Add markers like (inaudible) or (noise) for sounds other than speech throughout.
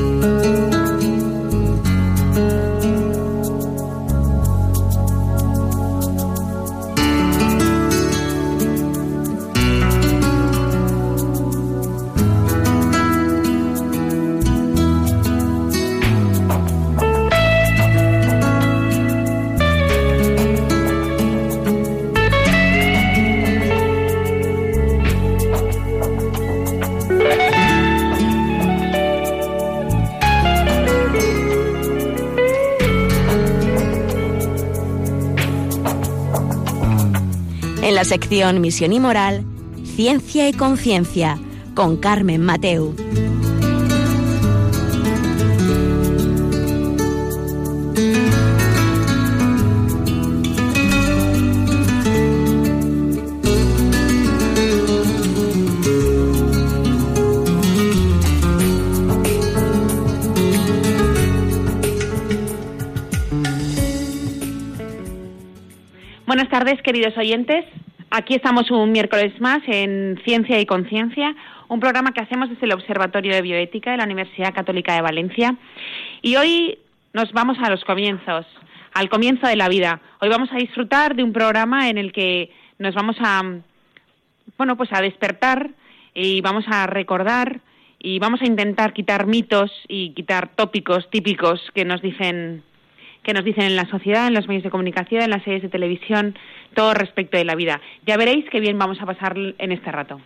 la sección Misión y Moral, Ciencia y Conciencia, con Carmen Mateu. Buenas tardes, queridos oyentes. Aquí estamos un miércoles más en Ciencia y Conciencia, un programa que hacemos desde el Observatorio de Bioética de la Universidad Católica de Valencia. Y hoy nos vamos a los comienzos, al comienzo de la vida. Hoy vamos a disfrutar de un programa en el que nos vamos a, bueno, pues a despertar y vamos a recordar y vamos a intentar quitar mitos y quitar tópicos típicos que nos dicen que nos dicen en la sociedad, en los medios de comunicación, en las series de televisión, todo respecto de la vida. Ya veréis qué bien vamos a pasar en este rato.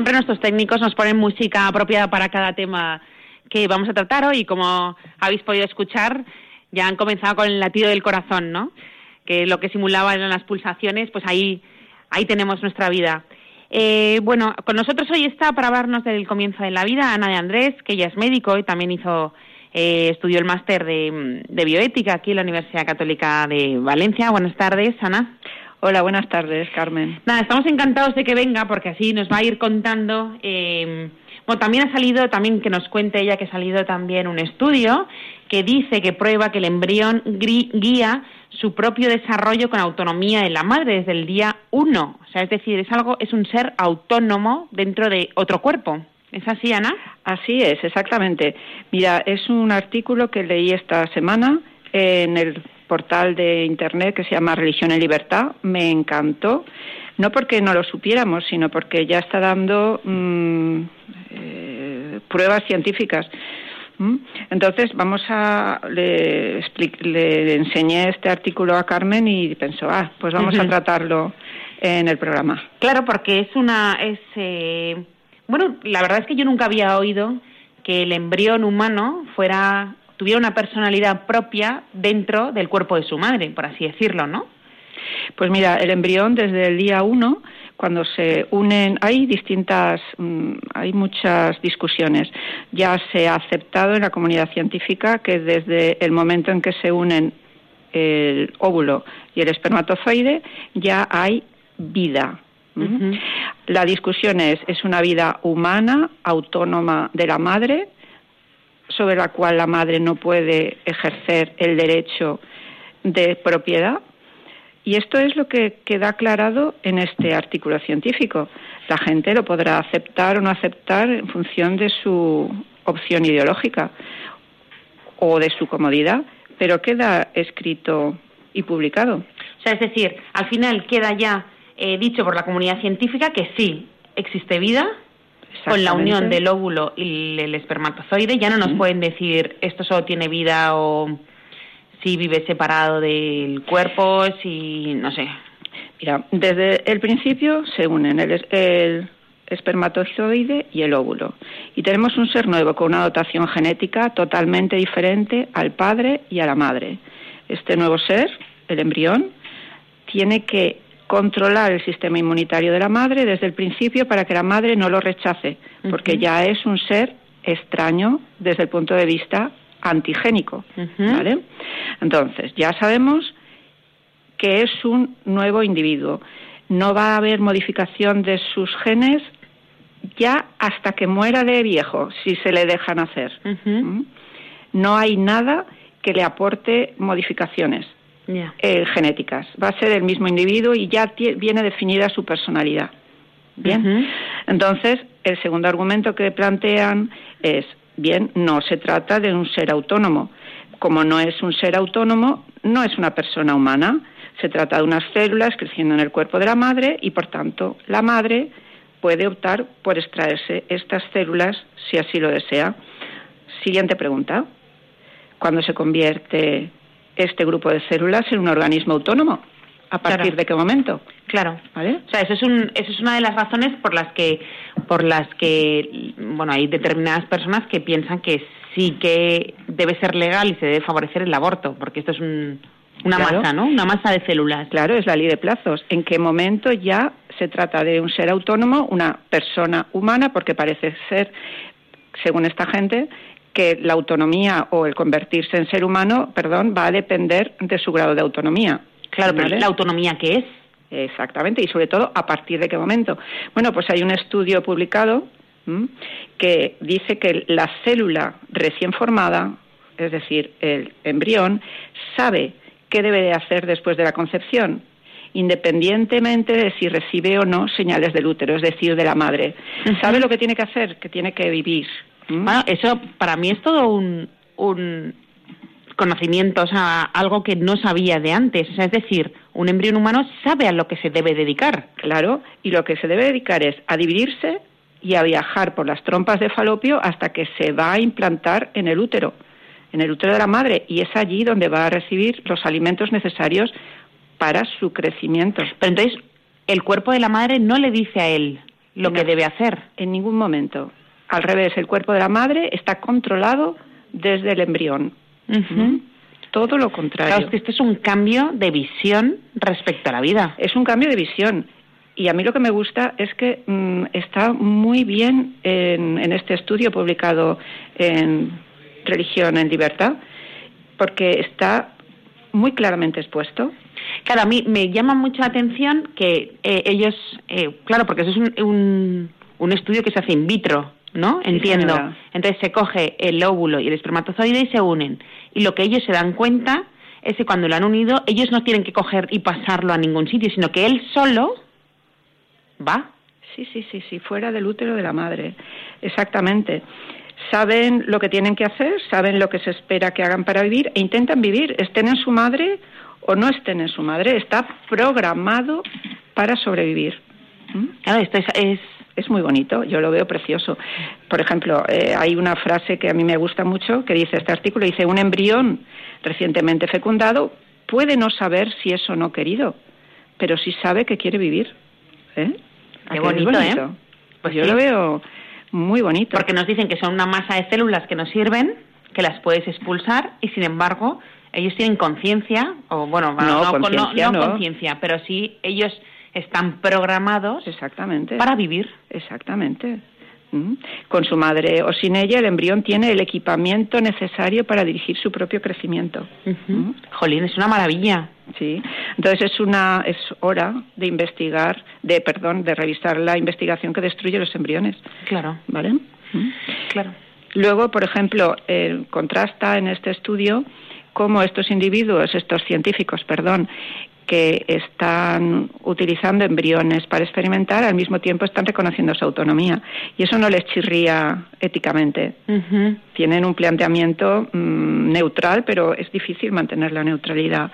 Siempre nuestros técnicos nos ponen música apropiada para cada tema que vamos a tratar hoy. Como habéis podido escuchar, ya han comenzado con el latido del corazón, ¿no? Que lo que simulaba eran las pulsaciones, pues ahí, ahí tenemos nuestra vida. Eh, bueno, con nosotros hoy está para hablarnos del comienzo de la vida Ana de Andrés, que ella es médico y también hizo eh, estudió el máster de, de, bioética aquí en la Universidad Católica de Valencia. Buenas tardes, Ana. Hola, buenas tardes, Carmen. Nada, estamos encantados de que venga porque así nos va a ir contando. Eh, bueno, también ha salido, también que nos cuente ella que ha salido también un estudio que dice que prueba que el embrión guía su propio desarrollo con autonomía en la madre desde el día uno. O sea, es decir, es algo, es un ser autónomo dentro de otro cuerpo. ¿Es así, Ana? Así es, exactamente. Mira, es un artículo que leí esta semana en el portal de internet que se llama Religión y Libertad. Me encantó, no porque no lo supiéramos, sino porque ya está dando mm, eh, pruebas científicas. ¿Mm? Entonces, vamos a. Le, le, enseñé este artículo a Carmen y pensó, ah, pues vamos a tratarlo en el programa. Claro, porque es una. Es, eh, bueno, la verdad es que yo nunca había oído que el embrión humano fuera tuviera una personalidad propia dentro del cuerpo de su madre, por así decirlo, ¿no? Pues mira, el embrión desde el día uno, cuando se unen, hay distintas, mm, hay muchas discusiones. Ya se ha aceptado en la comunidad científica que desde el momento en que se unen el óvulo y el espermatozoide ya hay vida. La discusión es, ¿es una vida humana, autónoma de la madre? Sobre la cual la madre no puede ejercer el derecho de propiedad Y esto es lo que queda aclarado en este artículo científico. La gente lo podrá aceptar o no aceptar en función de su opción ideológica o de su comodidad, pero queda escrito y publicado. O sea, es decir, al final queda ya eh, dicho por la comunidad científica que sí existe vida con la unión del óvulo y el espermatozoide. Ya no nos pueden decir esto solo tiene vida o si vive separado del cuerpo, si no sé. Mira, desde el principio se unen el, el espermatozoide y el óvulo. Y tenemos un ser nuevo con una dotación genética totalmente diferente al padre y a la madre. Este nuevo ser, el embrión, tiene que controlar el sistema inmunitario de la madre desde el principio para que la madre no lo rechace, porque ya es un ser extraño desde el punto de vista antigénico. ¿vale? Entonces, ya sabemos que es un nuevo individuo. No va a haber modificación de sus genes ya hasta que muera de viejo, si se le dejan hacer. ¿Mm? No hay nada que le aporte modificaciones eh, genéticas. Va a ser el mismo individuo y ya viene definida su personalidad. Bien. Entonces, el segundo argumento que plantean es, bien, no se trata de un ser autónomo. Como no es un ser autónomo, no es una persona humana. Se trata de unas células creciendo en el cuerpo de la madre y, por tanto, la madre puede optar por extraerse estas células si así lo desea. Siguiente pregunta. ¿Cuándo se convierte este grupo de células en un organismo autónomo? ¿A partir de qué momento? Claro, ¿vale? O sea, eso es, un, eso es una de las razones por las que, por las que, bueno, hay determinadas personas que piensan que sí que debe ser legal y se debe favorecer el aborto, porque esto es un, una masa, ¿no? Una masa de células. Claro, es la ley de plazos. ¿En qué momento ya se trata de un ser autónomo, una persona humana? Porque parece ser, según esta gente, que la autonomía o el convertirse en ser humano, perdón, va a depender de su grado de autonomía. Claro, pero la autonomía qué es? Exactamente, y sobre todo a partir de qué momento. Bueno, pues hay un estudio publicado que dice que la célula recién formada, es decir, el embrión, sabe qué debe de hacer después de la concepción, independientemente de si recibe o no señales del útero, es decir, de la madre. Sabe lo que tiene que hacer, que tiene que vivir. Bueno, eso para mí es todo un, un conocimiento, o sea, algo que no sabía de antes. O sea, es decir, un embrión humano sabe a lo que se debe dedicar. Claro, y lo que se debe dedicar es a dividirse y a viajar por las trompas de falopio hasta que se va a implantar en el útero en el útero de la madre y es allí donde va a recibir los alimentos necesarios para su crecimiento. Pero entonces, el cuerpo de la madre no le dice a él lo que debe hacer. En ningún momento. Al revés, el cuerpo de la madre está controlado desde el embrión. Todo lo contrario. Claro, que este es un cambio de visión respecto a la vida. Es un cambio de visión. Y a mí lo que me gusta es que mm, está muy bien en, en, este estudio publicado en religión en libertad, porque está muy claramente expuesto. Claro, a mí me llama mucho la atención que eh, ellos, eh, claro, porque eso es un, un, estudio que se hace in vitro, ¿no? Entiendo. Entonces se coge el óvulo y el espermatozoide y se unen. Y lo que ellos se dan cuenta es que cuando lo han unido, ellos no tienen que coger y pasarlo a ningún sitio, sino que él solo va. Sí, sí, sí, sí, fuera del útero de la madre. Exactamente saben lo que tienen que hacer, saben lo que se espera que hagan para vivir e intentan vivir, estén en su madre o no estén en su madre, está programado para sobrevivir. ¿Mm? Claro, esto es, es, muy bonito, yo lo veo precioso. Por ejemplo, eh, hay una frase que a mí me gusta mucho que dice este artículo, dice, un embrión recientemente fecundado puede no saber si es o no querido, pero sí sabe que quiere vivir. ¿Eh? Qué bonito, ¿eh? Pues yo lo veo muy bonito. Porque nos dicen que son una masa de células que nos sirven, que las puedes expulsar y sin embargo ellos tienen conciencia, o bueno, no, no conciencia, pero sí ellos están programados exactamente para vivir. Exactamente. Mm. Con su madre o sin ella, el embrión tiene el equipamiento necesario para dirigir su propio crecimiento. Mm. Jolín, es una maravilla. Sí. Entonces es una es hora de investigar, de perdón, de revisar la investigación que destruye los embriones. Claro. ¿Vale? Mm. Claro. Luego, por ejemplo, contrasta en este estudio cómo estos individuos, estos científicos, perdón, que están utilizando embriones para experimentar, al mismo tiempo están reconociendo su autonomía. Y eso no les chirría éticamente. Tienen un planteamiento mm, neutral, pero es difícil mantener la neutralidad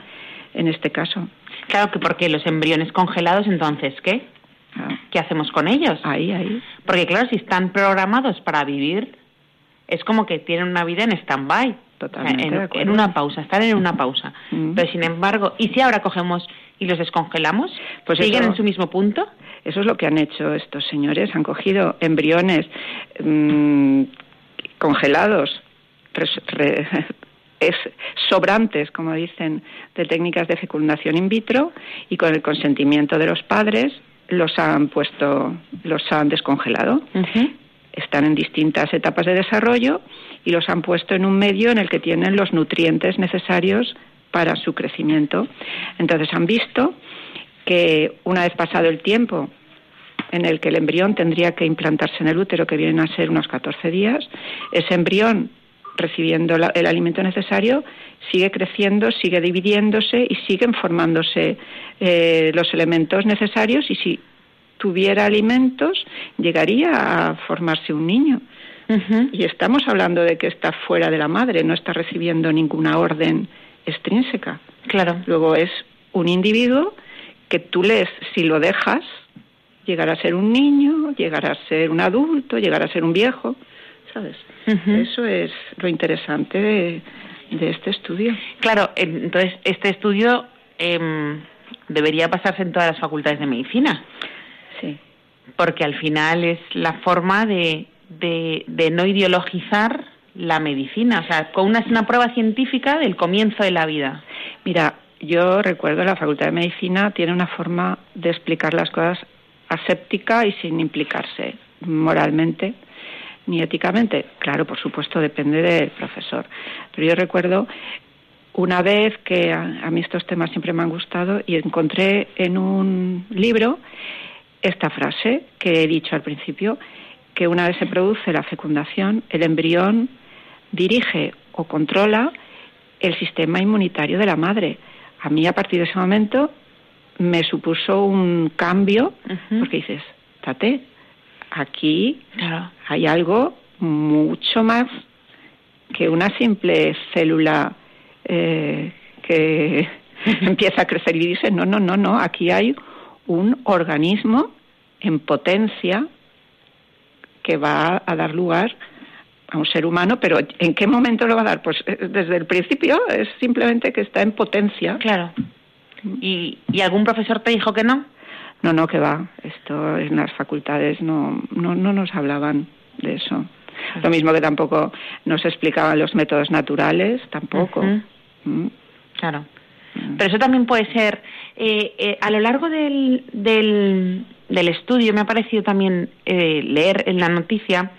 en este caso. Claro que porque los embriones congelados, entonces, ¿qué? Ah. ¿Qué hacemos con ellos? Ahí, ahí. Porque claro, si están programados para vivir, es como que tienen una vida en stand-by. Totalmente. en, una pausa, estar en una pausa. Mm. Pero sin embargo, ¿y si ahora cogemos y los descongelamos? Pues ¿Siguen en su mismo punto? Eso es lo que han hecho estos señores. Han cogido embriones mm, congelados, (laughs) es sobrantes, como dicen, de técnicas de fecundación in vitro y con el consentimiento de los padres los han puesto, los han descongelado están en distintas etapas de desarrollo y los han puesto en un medio en el que tienen los nutrientes necesarios para su crecimiento. Entonces han visto que una vez pasado el tiempo en el que el embrión tendría que implantarse en el útero, que vienen a ser unos 14 días, ese embrión recibiendo el alimento necesario, sigue creciendo, sigue dividiéndose y siguen formándose eh, los elementos necesarios y si tuviera alimentos, llegaría a formarse un niño. Y estamos hablando de que está fuera de la madre, no está recibiendo ninguna orden extrínseca. Claro. Luego es un individuo que tú lees, si lo dejas, llegará a ser un niño, llegará a ser un adulto, llegará a ser un viejo, ¿sabes? Eso es lo interesante de, este estudio. Claro, entonces este estudio em, debería pasarse en todas las facultades de medicina. Porque al final es la forma de, de, no ideologizar la medicina, o sea, con una, una prueba científica del comienzo de la vida. Mira, yo recuerdo la Facultad de Medicina tiene una forma de explicar las cosas aséptica y sin implicarse moralmente ni éticamente. Claro, por supuesto, depende del profesor. Pero yo recuerdo una vez que a, a, mí estos temas siempre me han gustado y encontré en un libro esta frase que he dicho al principio, que una vez se produce la fecundación, el embrión dirige o controla el sistema inmunitario de la madre. A mí a partir de ese momento me supuso un cambio, porque dices, tate, aquí hay algo mucho más que una simple célula eh, que (laughs) empieza a crecer y dice, no, no, no, no, aquí hay un organismo en potencia que va a dar lugar a un ser humano, pero ¿en qué momento lo va a dar? Pues eh, desde el principio es simplemente que está en potencia. Claro. ¿Y, y algún profesor te dijo que no? No, no, que va. Esto en las facultades no, no, no nos hablaban de eso. Lo mismo que tampoco nos explicaban los métodos naturales, tampoco. Mm. Claro. Mm. Pero eso también puede ser, eh, eh, a lo largo del, del, del, estudio me ha parecido también eh, leer en la noticia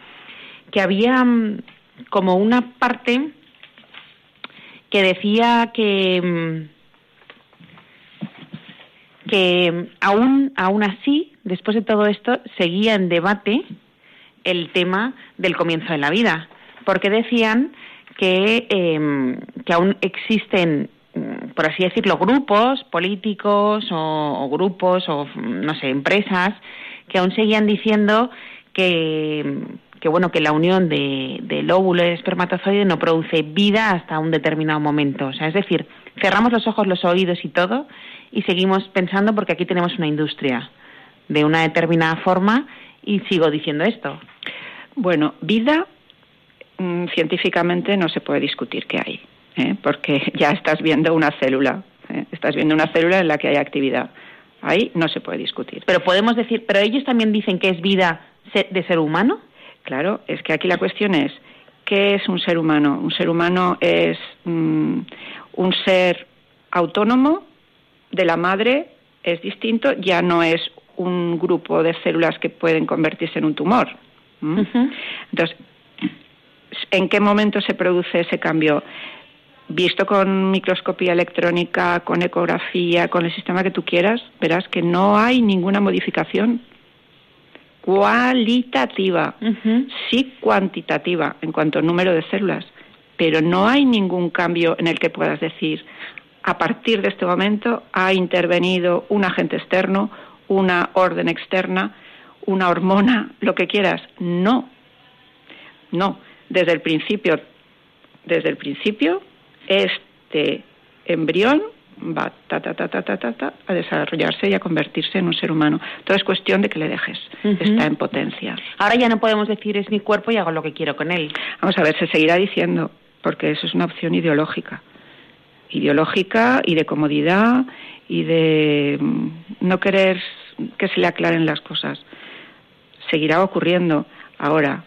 que había mm, como una parte que decía que mm, que aún aún así después de todo esto seguía en debate el tema del comienzo de la vida. Porque decían que, eh, que aún existen por así decirlo, grupos políticos o, grupos o, no sé, empresas que aún seguían diciendo que, que bueno, que la unión de, del óvulo y el espermatozoide no produce vida hasta un determinado momento. O sea, es decir, cerramos los ojos, los oídos y todo y seguimos pensando porque aquí tenemos una industria de una determinada forma y sigo diciendo esto. Bueno, vida mm, científicamente no se puede discutir que hay. ¿Eh? porque ya estás viendo una célula, ¿eh? estás viendo una célula en la que hay actividad. Ahí no se puede discutir. Pero podemos decir, pero ellos también dicen que es vida de ser humano. Claro, es que aquí la cuestión es, ¿qué es un ser humano? Un ser humano es mm, un ser autónomo de la madre, es distinto, ya no es un grupo de células que pueden convertirse en un tumor. Entonces, ¿en qué momento se produce ese cambio? Visto con microscopía electrónica, con ecografía, con el sistema que tú quieras, verás que no hay ninguna modificación cualitativa, sí cuantitativa en cuanto al número de células, pero no hay ningún cambio en el que puedas decir a partir de este momento ha intervenido un agente externo, una orden externa, una hormona, lo que quieras. No, no. Desde el principio, desde el principio, este embrión va ta, ta, ta, ta, ta, ta, a desarrollarse y a convertirse en un ser humano. Todo es cuestión de que le dejes. Está en potencia. Ahora ya no podemos decir es mi cuerpo y hago lo que quiero con él. Vamos a ver, se seguirá diciendo, porque eso es una opción ideológica ideológica y de comodidad y de mm, no querer que se le aclaren las cosas. Seguirá ocurriendo. Ahora,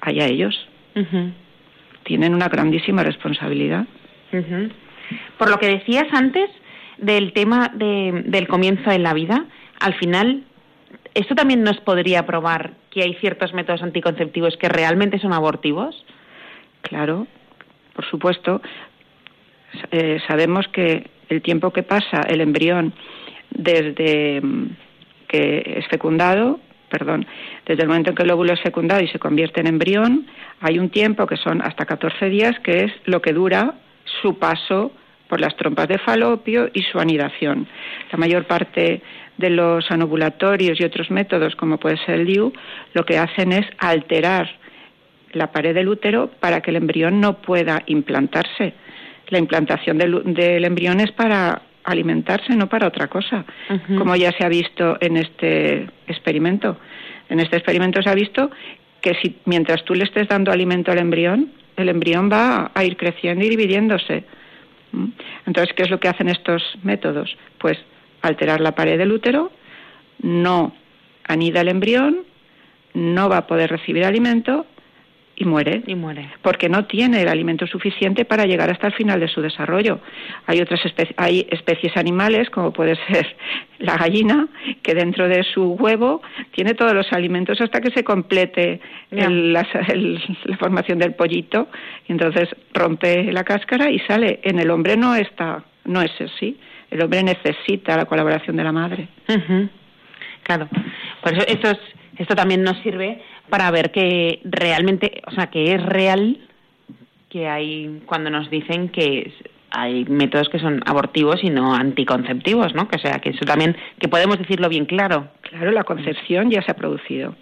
allá ellos. Tienen una grandísima responsabilidad. Por lo que decías antes del tema del comienzo en la vida, al final, ¿esto también nos podría probar que hay ciertos métodos anticonceptivos que realmente son abortivos? Claro, por supuesto. Eh, sabemos que el tiempo que pasa el embrión desde mm, que es fecundado, perdón, desde el momento en que el óvulo es fecundado y se convierte en embrión, hay un tiempo que son hasta 14 días, que es lo que dura su paso por las trompas de falopio y su anidación. La mayor parte de los anovulatorios y otros métodos, como puede ser el DIU, lo que hacen es alterar la pared del útero para que el embrión no pueda implantarse la implantación del, embrión es para alimentarse, no para otra cosa, como ya se ha visto en este experimento. En este experimento se ha visto que si mientras tú le estés dando alimento al embrión, el embrión va a ir creciendo y dividiéndose. ¿Mm? Entonces, ¿qué es lo que hacen estos métodos? Pues alterar la pared del útero, no anida el embrión, no va a poder recibir alimento y muere. Y muere. Porque no tiene el alimento suficiente para llegar hasta el final de su desarrollo. Hay otras especies, hay especies animales, como puede ser (laughs) la gallina, que dentro de su huevo tiene todos los alimentos hasta que se complete la, formación del pollito. Y entonces rompe la cáscara y sale. En el hombre no está, no es así. El hombre necesita la colaboración de la madre. Claro. Por eso esto, es, esto también nos sirve para ver que realmente, o sea, que es real que hay cuando nos dicen que hay métodos que son abortivos y no anticonceptivos, ¿no? Que sea, que eso también, que podemos decirlo bien claro. Claro, la concepción ya se ha producido.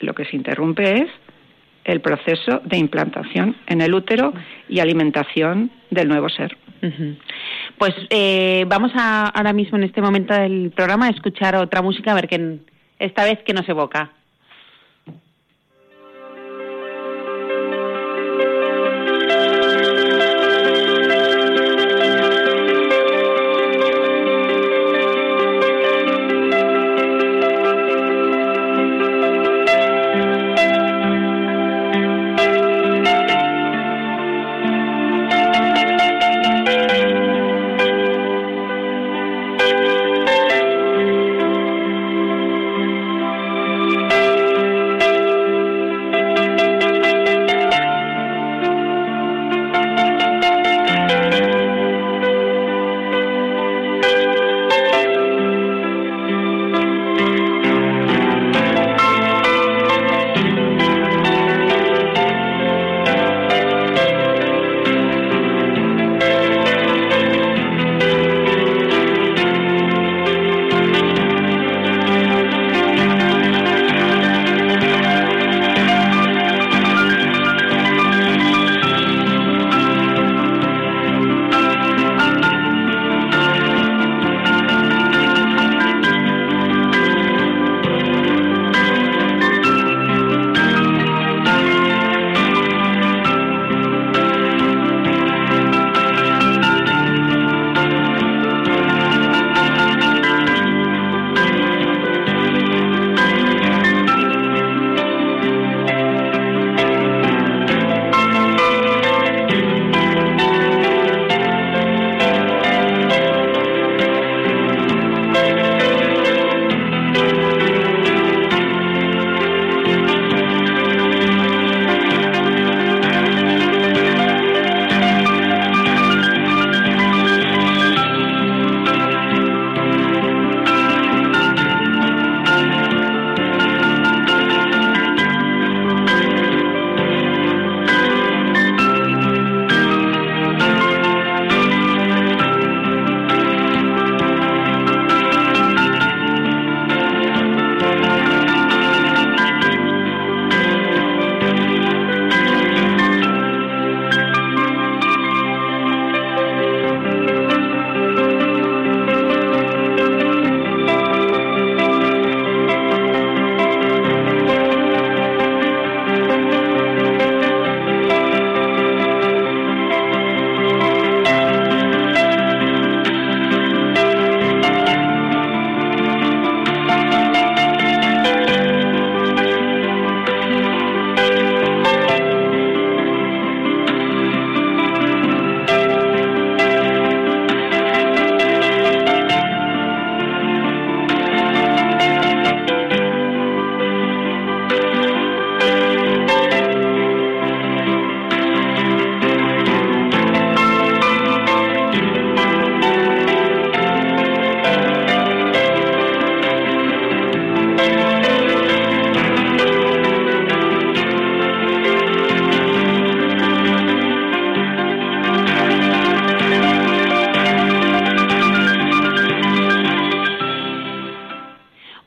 Lo que se interrumpe es el proceso de implantación en el útero y alimentación del nuevo ser. Pues eh, vamos a, ahora mismo en este momento del programa a escuchar otra música a ver qué esta vez que nos evoca.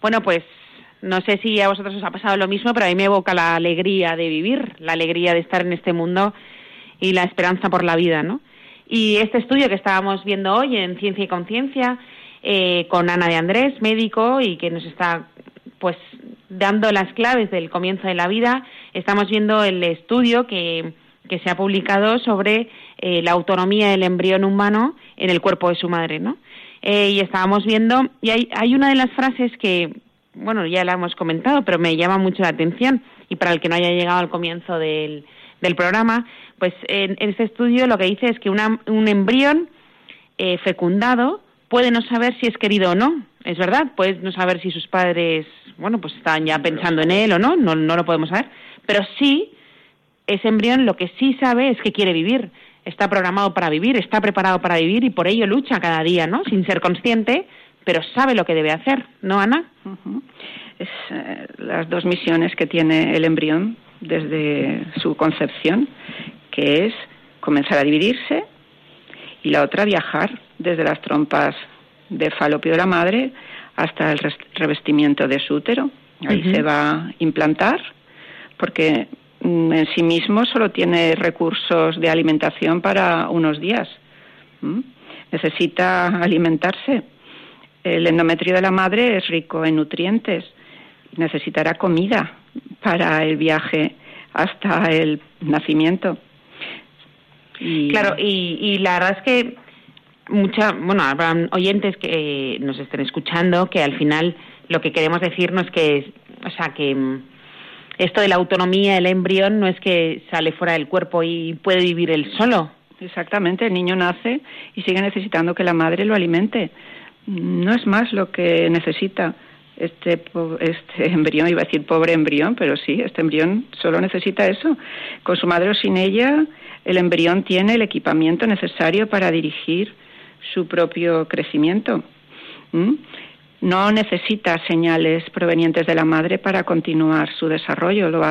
Bueno, pues no sé si a vosotros os ha pasado lo mismo, pero a mí me evoca la alegría de vivir, la alegría de estar en este mundo y la esperanza por la vida, ¿no? Y este estudio que estábamos viendo hoy en Ciencia y Conciencia, eh, con Ana de Andrés, médico, y que nos está pues dando las claves del comienzo de la vida, estamos viendo el estudio que, que se ha publicado sobre eh, la autonomía del embrión humano en el cuerpo de su madre, ¿no? Eh, y estábamos viendo, y hay, hay una de las frases que, bueno, ya la hemos comentado, pero me llama mucho la atención, y para el que no haya llegado al comienzo del, del programa, pues en, este estudio lo que dice es que un embrión eh, fecundado puede no saber si es querido o no. Es verdad, puede no saber si sus padres, bueno, pues están ya pensando en él o no, no, no lo podemos saber. Pero sí, ese embrión lo que sí sabe es que quiere vivir. Está programado para vivir, está preparado para vivir y por ello lucha cada día, ¿no? Sin ser consciente, pero sabe lo que debe hacer, ¿no, Ana? Es eh, las dos misiones que tiene el embrión desde su concepción, que es comenzar a dividirse y la otra viajar desde las trompas de falopio de la madre hasta el revestimiento de su útero. Ahí se va a implantar porque en sí mismo solo tiene recursos de alimentación para unos días. Necesita alimentarse. El endometrio de la madre es rico en nutrientes. Necesitará comida para el viaje hasta el nacimiento. Claro, y, la verdad es que mucha, bueno, habrán oyentes que nos estén escuchando que al final lo que queremos decirnos es que, o sea, que mm, esto de la autonomía del embrión no es que sale fuera del cuerpo y puede vivir él solo. Exactamente, el niño nace y sigue necesitando que la madre lo alimente. No es más lo que necesita este, este (laughs) embrión, iba a decir pobre embrión, pero sí, este embrión solo necesita eso. Con su madre o sin ella, el embrión tiene el equipamiento necesario para dirigir su propio crecimiento. No necesita señales provenientes de la madre para continuar su desarrollo. Lo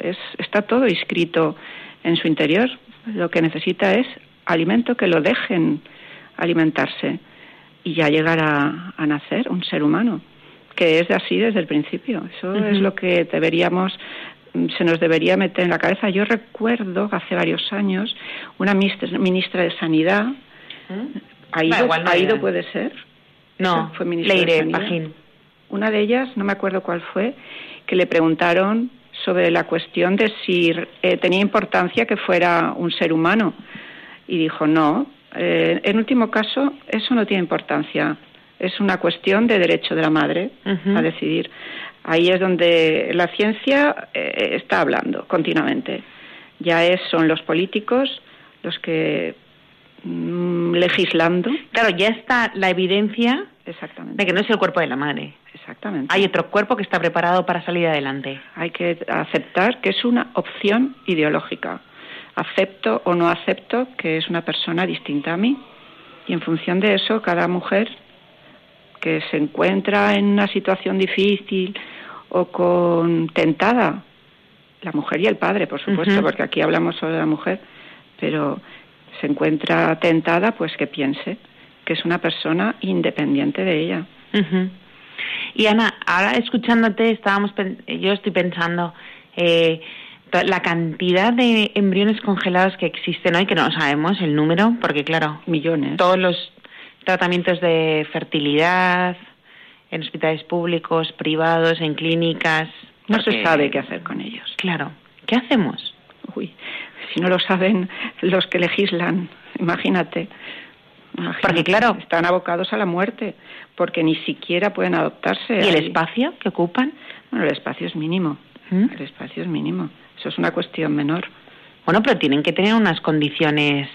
es, está todo inscrito en su interior. Lo que necesita es alimento que lo dejen alimentarse y ya llegar a nacer un ser humano que es así desde el principio. Eso es lo que deberíamos se nos debería meter en la cabeza. Yo recuerdo hace varios años una ministra de Sanidad, ha ido, puede ser. No, fue ministra de Sanidad. Una de ellas, no me acuerdo cuál fue, que le preguntaron sobre la cuestión de si eh, tenía importancia que fuera un ser humano. Y dijo, no, eh, en último caso, eso no tiene importancia es una cuestión de derecho de la madre a decidir. Ahí es donde la ciencia eh, está hablando continuamente. Ya es, son los políticos los que mm, legislando. Claro, ya está la evidencia de que no es el cuerpo de la madre. Exactamente. Hay otro cuerpo que está preparado para salir adelante. Hay que aceptar que es una opción ideológica. Acepto o no acepto que es una persona distinta a mí. Y en función de eso, cada mujer que se encuentra en una situación difícil o con tentada, la mujer y el padre, por supuesto, porque aquí hablamos solo de la mujer, pero se encuentra tentada, pues que piense que es una persona independiente de ella. Y Ana, ahora escuchándote, estábamos, yo estoy pensando eh, la cantidad de embriones congelados que existen hoy, que no sabemos el número, porque claro, millones. Todos los tratamientos de fertilidad en hospitales públicos, privados, en clínicas. No se sabe qué hacer con ellos. Claro. ¿Qué hacemos? Uy, si no lo saben los que legislan, imagínate. porque claro, están abocados a la muerte, porque ni siquiera pueden adoptarse. ¿Y el espacio que ocupan? Bueno, el espacio es mínimo. ¿Mm? El espacio es mínimo. Eso es una cuestión menor. Bueno, pero tienen que tener unas condiciones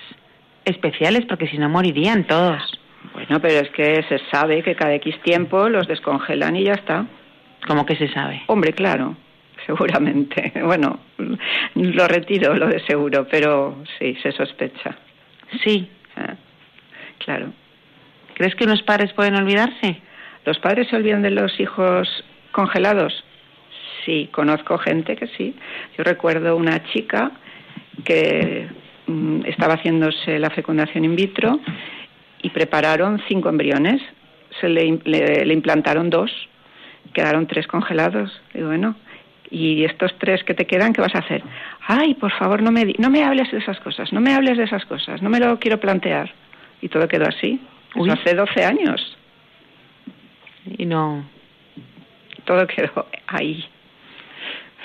especiales, porque si no morirían todos. Bueno, pero es que se sabe que cada X tiempo los descongelan y ya está. ¿Cómo que se sabe? Hombre, claro, seguramente. (laughs) Bueno, lo retiro, lo de seguro, pero sí, se sospecha. Sí. Ah, claro. ¿Crees que los padres pueden olvidarse? ¿Los padres se olvidan de los hijos congelados? Sí, conozco gente que sí. Yo recuerdo una chica que mm, estaba haciéndose la fecundación in vitro y prepararon cinco embriones. Se le, le, implantaron dos quedaron tres congelados. Y bueno, y estos tres que te quedan, ¿qué vas a hacer? Ay, por favor, no me, no me hables de esas cosas, no me hables de esas cosas, no me lo quiero plantear. Y todo quedó así. hace 12 años. Y no. Todo quedó ahí.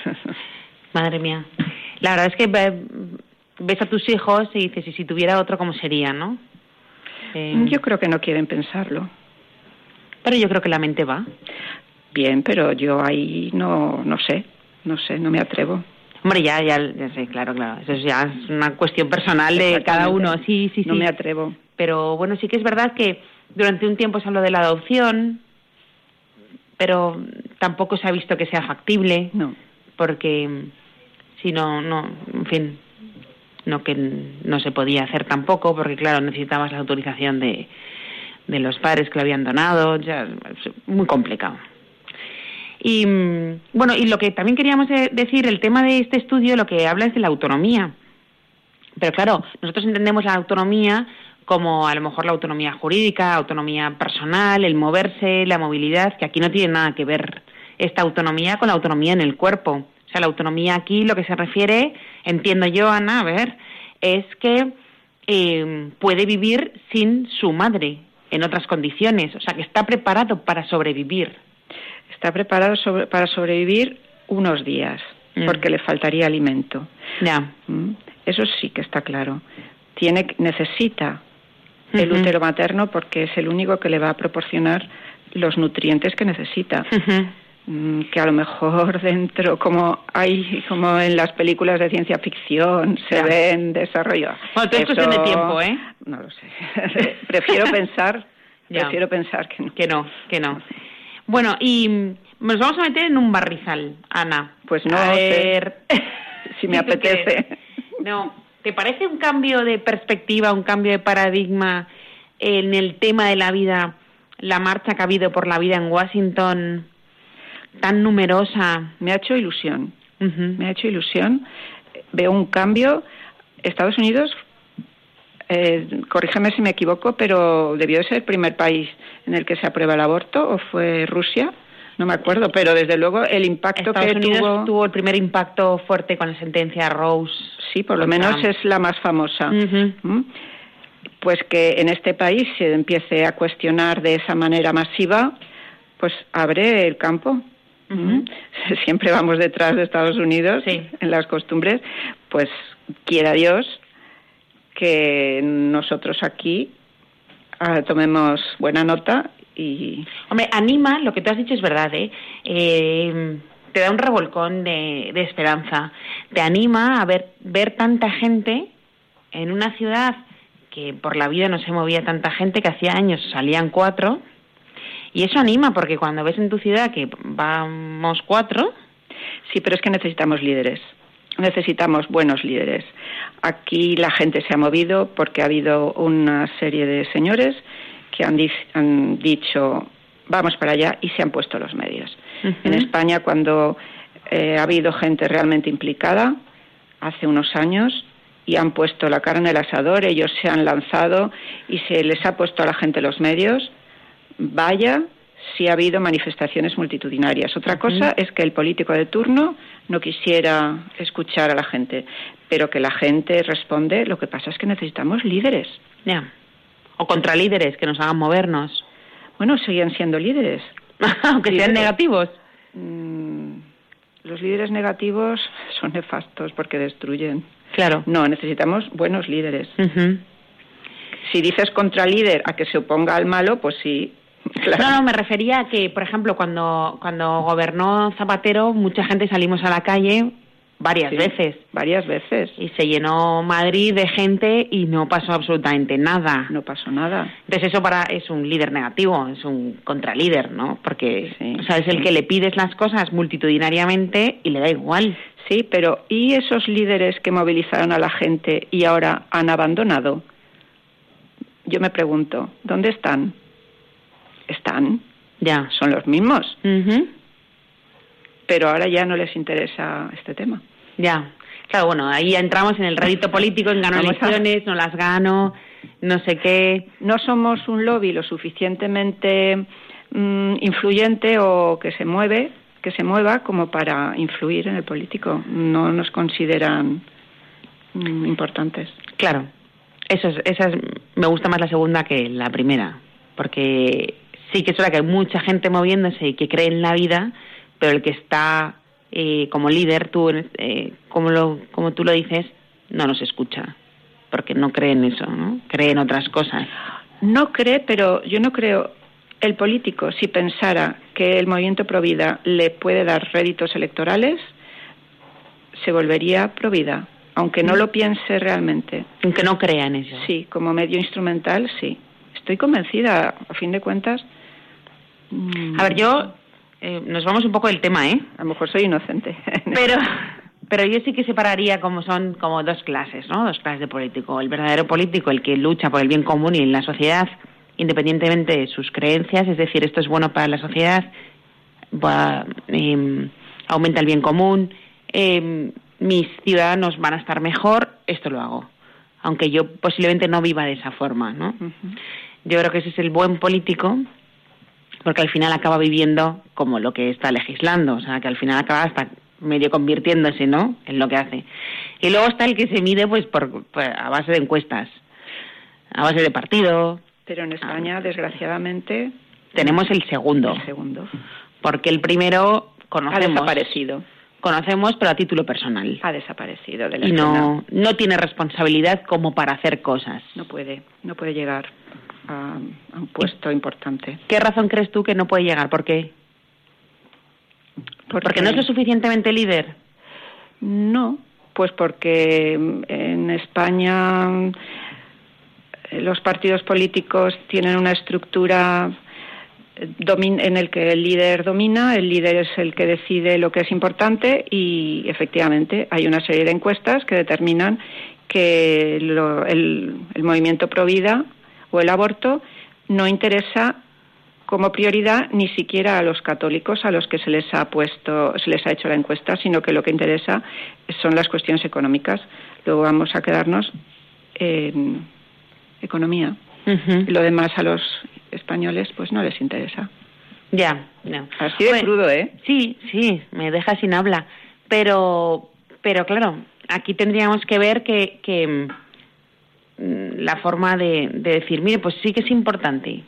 (laughs) Madre mía. La verdad es que ves a tus hijos y dices, ¿y si tuviera otro, cómo sería, no? Eh, yo creo que no quieren pensarlo. Pero yo creo que la mente va. Bien, pero yo ahí no, no sé, no sé, no me atrevo. Hombre, ya, ya, sé, claro, claro. Eso ya es una cuestión personal de cada uno. Sí, sí, sí. No me atrevo. Pero bueno, sí que es verdad que durante un tiempo se habló de la adopción, pero tampoco se ha visto que sea factible. No. Porque si no, no, en fin, no que no se podía hacer tampoco, porque claro, necesitabas la autorización de, de los padres que lo habían donado, ya muy complicado. Y bueno, y lo que también queríamos decir, el tema de este estudio, lo que habla es de la autonomía. Pero claro, nosotros entendemos la autonomía como a lo mejor la autonomía jurídica, autonomía personal, el moverse, la movilidad, que aquí no tiene nada que ver esta autonomía con la autonomía en el cuerpo. O sea, la autonomía aquí lo que se refiere, entiendo yo, Ana, a ver, es que eh, puede vivir sin su madre en otras condiciones, o sea, que está preparado para sobrevivir está preparado para sobrevivir unos días, mm. porque le faltaría alimento. Ya. Mm. Eso sí que está claro. Tiene, necesita el útero materno porque es el único que le va a proporcionar los nutrientes que necesita. Mm, que a lo mejor (laughs) dentro, como hay, como en las películas de ciencia ficción, se ven desarrollo. Bueno, todo esto tiene tiempo, ¿eh? No lo sé. (laughs) prefiero pensar, (laughs) prefiero pensar que no. Que no, que no. Bueno, y nos vamos a meter en un barrizal, Ana. Pues no, a ver (laughs) si me (laughs) apetece. No, ¿te parece un cambio de perspectiva, un cambio de paradigma en el tema de la vida, la marcha que ha habido por la vida en Washington, tan numerosa? Me ha hecho ilusión. Me ha hecho ilusión. Veo un cambio. Estados Unidos eh, corrígeme si me equivoco, pero debió de ser el primer país en el que se aprueba el aborto, o fue Rusia, no me acuerdo, pero desde luego el impacto que tuvo... tuvo el primer impacto fuerte con la sentencia Rose. Sí, por lo menos es la más famosa. ¿Mm? Pues que en este país se empiece a cuestionar de esa manera masiva, pues abre el campo. ¿Mm? (laughs) Siempre vamos detrás de Estados Unidos en las costumbres, pues quiera Dios que nosotros aquí ah, tomemos buena nota y... Hombre, anima, lo que tú has dicho es verdad, ¿eh? eh te da un revolcón de, esperanza, te anima a ver, ver tanta gente en una ciudad que por la vida no se movía tanta gente, que hacía años salían cuatro, y eso anima porque cuando ves en tu ciudad que vamos cuatro... Sí, pero es que necesitamos líderes necesitamos buenos líderes. Aquí la gente se ha movido porque ha habido una serie de señores que han, dicho vamos para allá y se han puesto los medios. En España, cuando eh, ha habido gente realmente implicada, hace unos años, y han puesto la cara en el asador, ellos se han lanzado y se les ha puesto a la gente los medios, vaya si ha habido manifestaciones multitudinarias. Otra cosa es que el político de turno no quisiera escuchar a la gente, pero que la gente responde, lo que pasa es que necesitamos líderes. Ya. O contralíderes que nos hagan movernos. Bueno, siguen siendo líderes. (laughs) Aunque sean negativos. Mm, los líderes negativos (laughs) son nefastos porque destruyen. Claro. No, necesitamos buenos líderes. Si dices contralíder a que se oponga al malo, pues sí, (laughs) No, no, me refería a que, por ejemplo, cuando, cuando gobernó Zapatero, mucha gente salimos a la calle varias veces. Varias veces. Y se llenó Madrid de gente y no pasó absolutamente nada. No pasó nada. Entonces eso para es un líder negativo, es un contralíder, ¿no? Porque o sea, es el que le pides las cosas multitudinariamente y le da igual. Sí, pero ¿y esos líderes que movilizaron a la gente y ahora han abandonado? Yo me pregunto, ¿dónde están? están, ya, son los mismos. Pero ahora ya no les interesa este tema. Ya, claro, bueno, ahí entramos en el rédito político, en ganar elecciones, no las gano, no sé qué. No somos un lobby lo suficientemente mm, influyente o que se mueve, que se mueva como para influir en el político. No nos consideran mm, importantes. Claro, eso es, esa es, me gusta más la segunda que la primera, porque sí que es verdad que hay mucha gente moviéndose y que cree en la vida, pero el que está eh, como líder, tú, eh, como, lo, como tú lo dices, no nos escucha, porque no cree en eso, ¿no? Cree en otras cosas. No cree, pero yo no creo. El político, si pensara que el movimiento Provida le puede dar réditos electorales, se volvería Provida, aunque no lo piense realmente. Aunque no crea en eso. Sí, como medio instrumental, sí. Estoy convencida, a fin de cuentas. A ver, yo. Eh, nos vamos un poco del tema, ¿eh? A lo mejor soy inocente. (laughs) Pero. Pero yo sí que separaría como son como dos clases, ¿no? Dos clases de político. El verdadero político, el que lucha por el bien común y en la sociedad, independientemente de sus creencias, es decir, esto es bueno para la sociedad, va, eh, aumenta el bien común, eh, mis ciudadanos van a estar mejor, esto lo hago. Aunque yo posiblemente no viva de esa forma, ¿no? Uh -huh. Yo creo que ese es el buen político, porque al final acaba viviendo como lo que está legislando, o sea, que al final acaba hasta medio convirtiéndose, ¿no? En lo que hace. Y luego está el que se mide, pues, por, pues, a base de encuestas, a base de partido. Pero en España, ah. desgraciadamente, tenemos el segundo. El segundo. Porque el primero conocemos. Ha desaparecido. Conocemos, pero a título personal. Ha desaparecido de la Y no, no tiene responsabilidad como para hacer cosas. No puede, no puede llegar a, a un puesto importante. ¿Qué razón crees tú que no puede llegar? ¿Por qué? Porque, porque no es lo suficientemente líder. No, pues porque en España los partidos políticos tienen una estructura en el que el líder domina, el líder es el que decide lo que es importante y efectivamente hay una serie de encuestas que determinan que lo, el, el movimiento pro vida o el aborto no interesa como prioridad ni siquiera a los católicos a los que se les ha puesto, se les ha hecho la encuesta, sino que lo que interesa son las cuestiones económicas. Luego vamos a quedarnos en economía. Uh -huh. Lo demás a los españoles pues no les interesa. Ya, ya. Así de bueno, crudo, ¿eh? Sí, sí, me deja sin habla. Pero, pero claro, aquí tendríamos que ver que, que la forma de, de decir, mire, pues sí que es importante,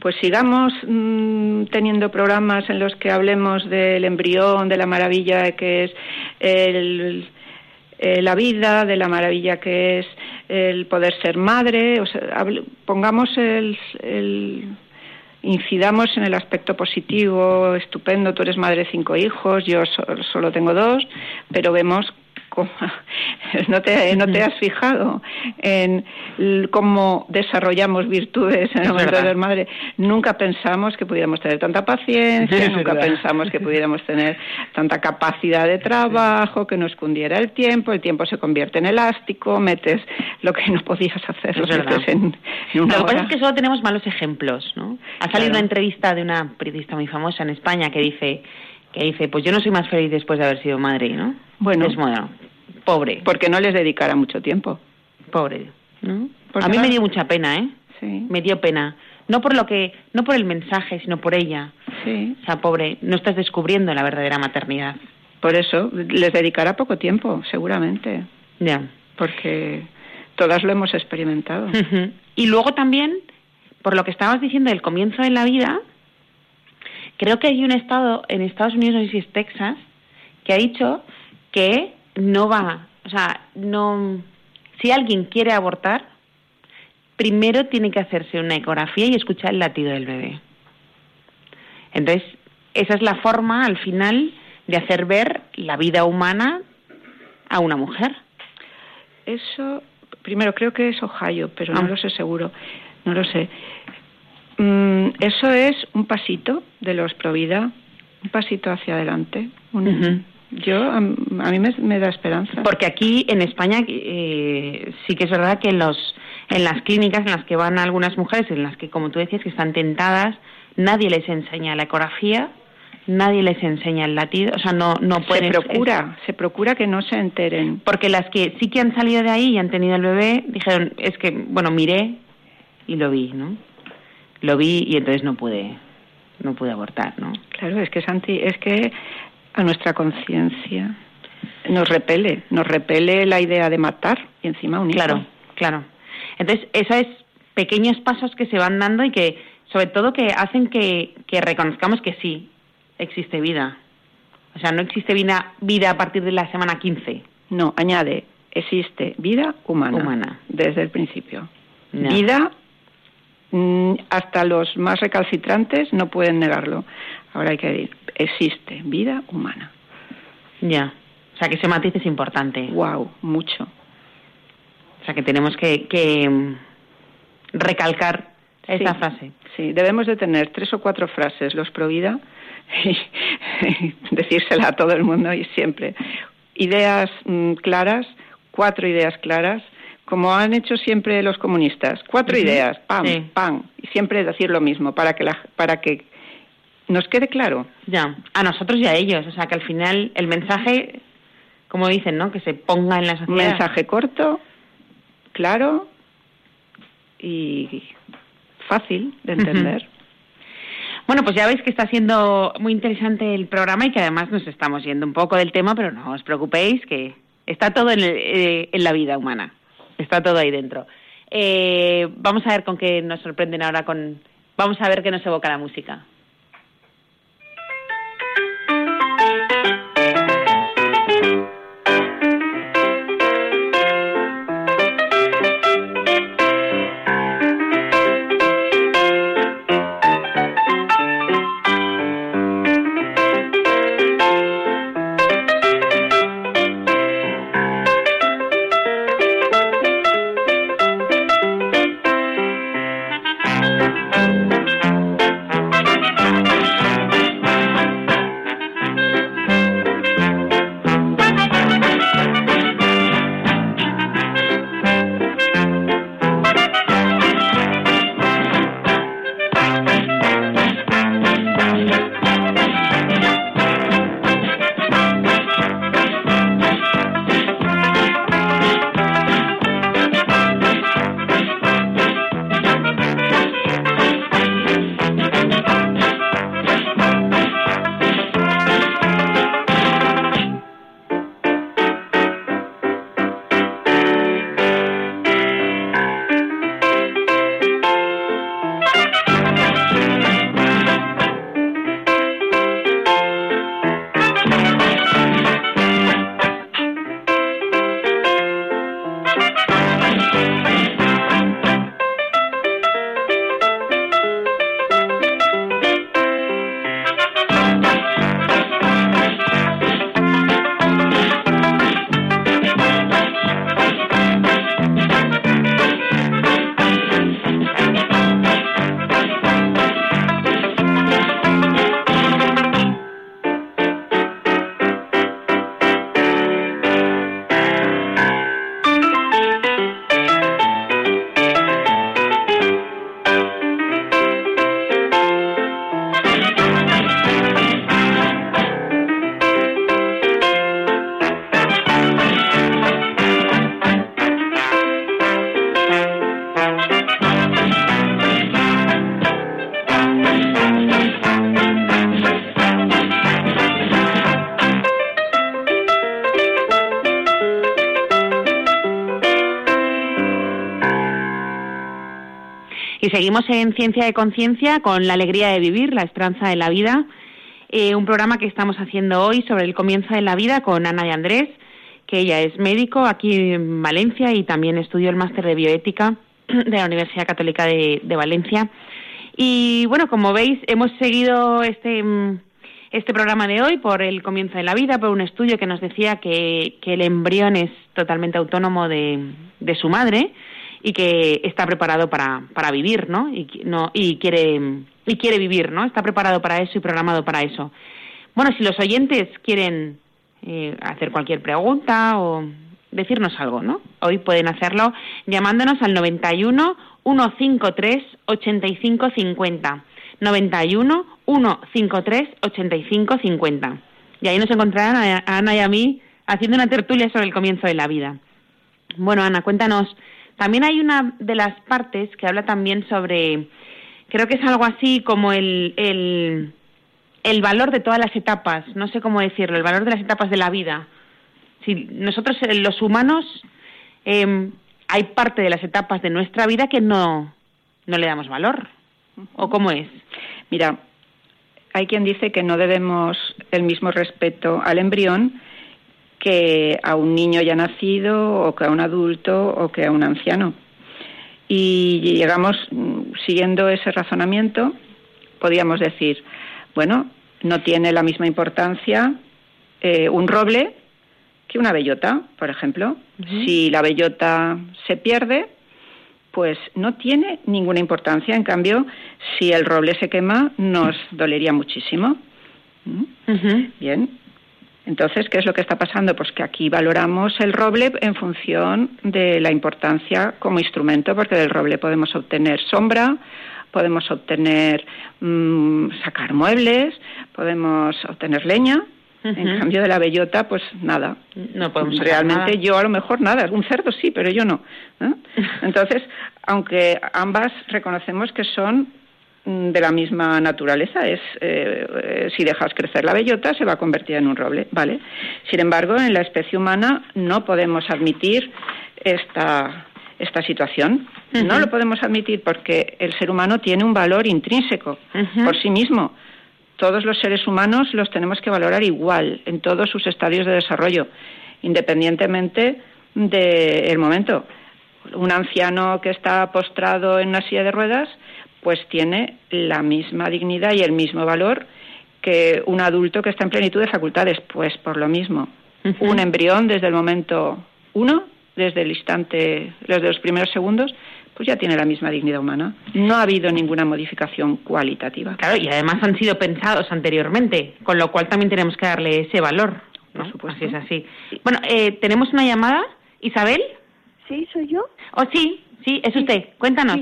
pues sigamos mmm, teniendo programas en los que hablemos del embrión, de la maravilla que es el, eh, la vida, de la maravilla que es el poder ser madre, o sea, hable, pongamos el, el incidamos en el aspecto positivo, estupendo, tú eres madre de cinco hijos, yo so, solo tengo dos, pero vemos (laughs) no te, no te has fijado en cómo desarrollamos virtudes en el momento de ser madre. Nunca pensamos que pudiéramos tener tanta paciencia, es nunca verdad. pensamos que pudiéramos (laughs) tener tanta capacidad de trabajo, que nos cundiera el tiempo, el tiempo se convierte en elástico, metes lo que no podías hacer, lo metes en, en una Lo que pasa es que solo tenemos malos ejemplos, ¿no? Ha salido claro. una entrevista de una periodista muy famosa en España que dice que dice, pues yo no soy más feliz después de haber sido madre, ¿no? Bueno, es bueno, pobre. Porque no les dedicara mucho tiempo. Pobre, ¿no? A mí me dio mucha pena, ¿eh? Sí. Me dio pena. No por lo que, no por el mensaje, sino por ella. Sí. O sea, pobre, no estás descubriendo la verdadera maternidad. Por eso, les dedicará poco tiempo, seguramente. Ya. Porque todas lo hemos experimentado. Uh -huh. Y luego también, por lo que estabas diciendo del comienzo de la vida, creo que hay un estado en Estados Unidos, no sé si es Texas, que ha dicho que no va, o sea, no, si alguien quiere abortar, primero tiene que hacerse una ecografía y escuchar el latido del bebé. Entonces, esa es la forma, al final, de hacer ver la vida humana a una mujer. Eso, primero creo que es Ohio, pero ah. no lo sé seguro, no lo sé. Mm, eso es un pasito de los Provida, un pasito hacia adelante. Un, uh -huh. Yo, a, mí me, me, da esperanza. Porque aquí en España eh, sí que es verdad que en, los, en las clínicas en las que van algunas mujeres, en las que, como tú decías, que están tentadas, nadie les enseña la ecografía, nadie les enseña el latido, o sea, no, no pueden... Se procura, se procura que no se enteren. Porque las que sí que han salido de ahí y han tenido el bebé, dijeron, es que, bueno, miré y lo vi, ¿no? Lo vi y entonces no pude, no pude abortar, ¿no? Claro, es que es anti, es que a nuestra conciencia nos repele, nos repele la idea de matar y encima un Claro, claro. Entonces, eso es pequeños pasos que se van dando y que, sobre todo, que hacen que, que reconozcamos que sí, existe vida. O sea, no existe vida, vida a partir de la semana 15. No, añade, existe vida humana. Humana. Desde el principio. Vida, mm, hasta los más recalcitrantes no pueden negarlo. Ahora hay que decir, existe vida humana. Ya. O sea, que ese matiz es importante. Wow, mucho. O sea, que tenemos que, que mm, recalcar esa frase. Sí, debemos de tener tres o cuatro frases, los pro vida, (laughs) y decírsela a todo el mundo y siempre. Ideas mm, claras, cuatro ideas claras, como han hecho siempre los comunistas. Cuatro ideas, pam, pam, y siempre decir lo mismo para que, la, para que nos quede claro. Ya, a nosotros y a ellos. O sea, que al final el mensaje, como dicen, ¿no? Que se ponga en la sociedad. Un mensaje corto, claro y fácil de entender. Bueno, pues ya veis que está siendo muy interesante el programa y que además nos estamos yendo un poco del tema, pero no os preocupéis que está todo en, eh, en la vida humana, está todo ahí dentro. Eh, vamos a ver con qué nos sorprenden ahora con... Vamos a ver qué nos evoca la música. Seguimos en Ciencia de Conciencia con la alegría de vivir, la esperanza de la vida, eh, un programa que estamos haciendo hoy sobre el comienzo de la vida con Ana y Andrés, que ella es médico aquí en Valencia y también estudió el máster de bioética (clears throat) de la Universidad Católica de, Valencia. Y bueno, como veis, hemos seguido este, este programa de hoy por el comienzo de la vida, por un estudio que nos decía que, que el embrión es totalmente autónomo de, de su madre y que está preparado para, para vivir, ¿no? Y, no, y, quiere, y quiere vivir, ¿no? Está preparado para eso y programado para eso. Bueno, si los oyentes quieren eh, hacer cualquier pregunta o decirnos algo, ¿no? Hoy pueden hacerlo llamándonos al 91 153 8550. 91 153 8550. Y ahí nos encontrarán a Ana y a mí haciendo una tertulia sobre el comienzo de la vida. Bueno, Ana, cuéntanos también hay una de las partes que habla también sobre creo que es algo así como el, el, el valor de todas las etapas, no sé cómo decirlo, el valor de las etapas de la vida. Si nosotros, eh, los humanos, em, hay parte de las etapas de nuestra vida que no, no le damos valor. ¿O cómo es? Mira, hay quien dice que no debemos el mismo respeto al embrión que a un niño ya nacido o que a un adulto o que a un anciano. Y llegamos, mm, siguiendo ese razonamiento, podríamos decir, bueno, no tiene la misma importancia eh, un roble que una bellota, por ejemplo. Si la bellota se pierde, pues no tiene ninguna importancia. En cambio, si el roble se quema, nos dolería muchísimo. ¿Mm? Bien. Entonces, ¿qué es lo que está pasando? Pues que aquí valoramos el roble en función de la importancia como instrumento, porque del roble podemos obtener sombra, podemos obtener, mm, sacar muebles, podemos obtener leña. En cambio de la bellota, pues nada. No podemos Realmente yo a lo mejor nada, un cerdo sí, pero yo no. ¿eh? (laughs) Entonces, aunque ambas reconocemos que son de la misma naturaleza. Es eh, eh, si dejas crecer la bellota se va a convertir en un roble, ¿vale? Sin embargo, en la especie humana no podemos admitir esta esta situación. No lo podemos admitir porque el ser humano tiene un valor intrínseco por sí mismo. Todos los seres humanos los tenemos que valorar igual en todos sus estadios de desarrollo, independientemente del momento. Un anciano que está postrado en una silla de ruedas pues tiene la misma dignidad y el mismo valor que un adulto que está en plenitud de facultades, pues por lo mismo. Un embrión desde el momento uno, desde el instante, desde los primeros segundos, pues ya tiene la misma dignidad humana. No ha habido ninguna modificación cualitativa. Claro, y además han sido pensados anteriormente, con lo cual también tenemos que darle ese valor. Por supuesto. Así es así. Bueno, eh, tenemos una llamada. Isabel. Sí, soy yo. Oh, sí, sí, es usted. Cuéntanos.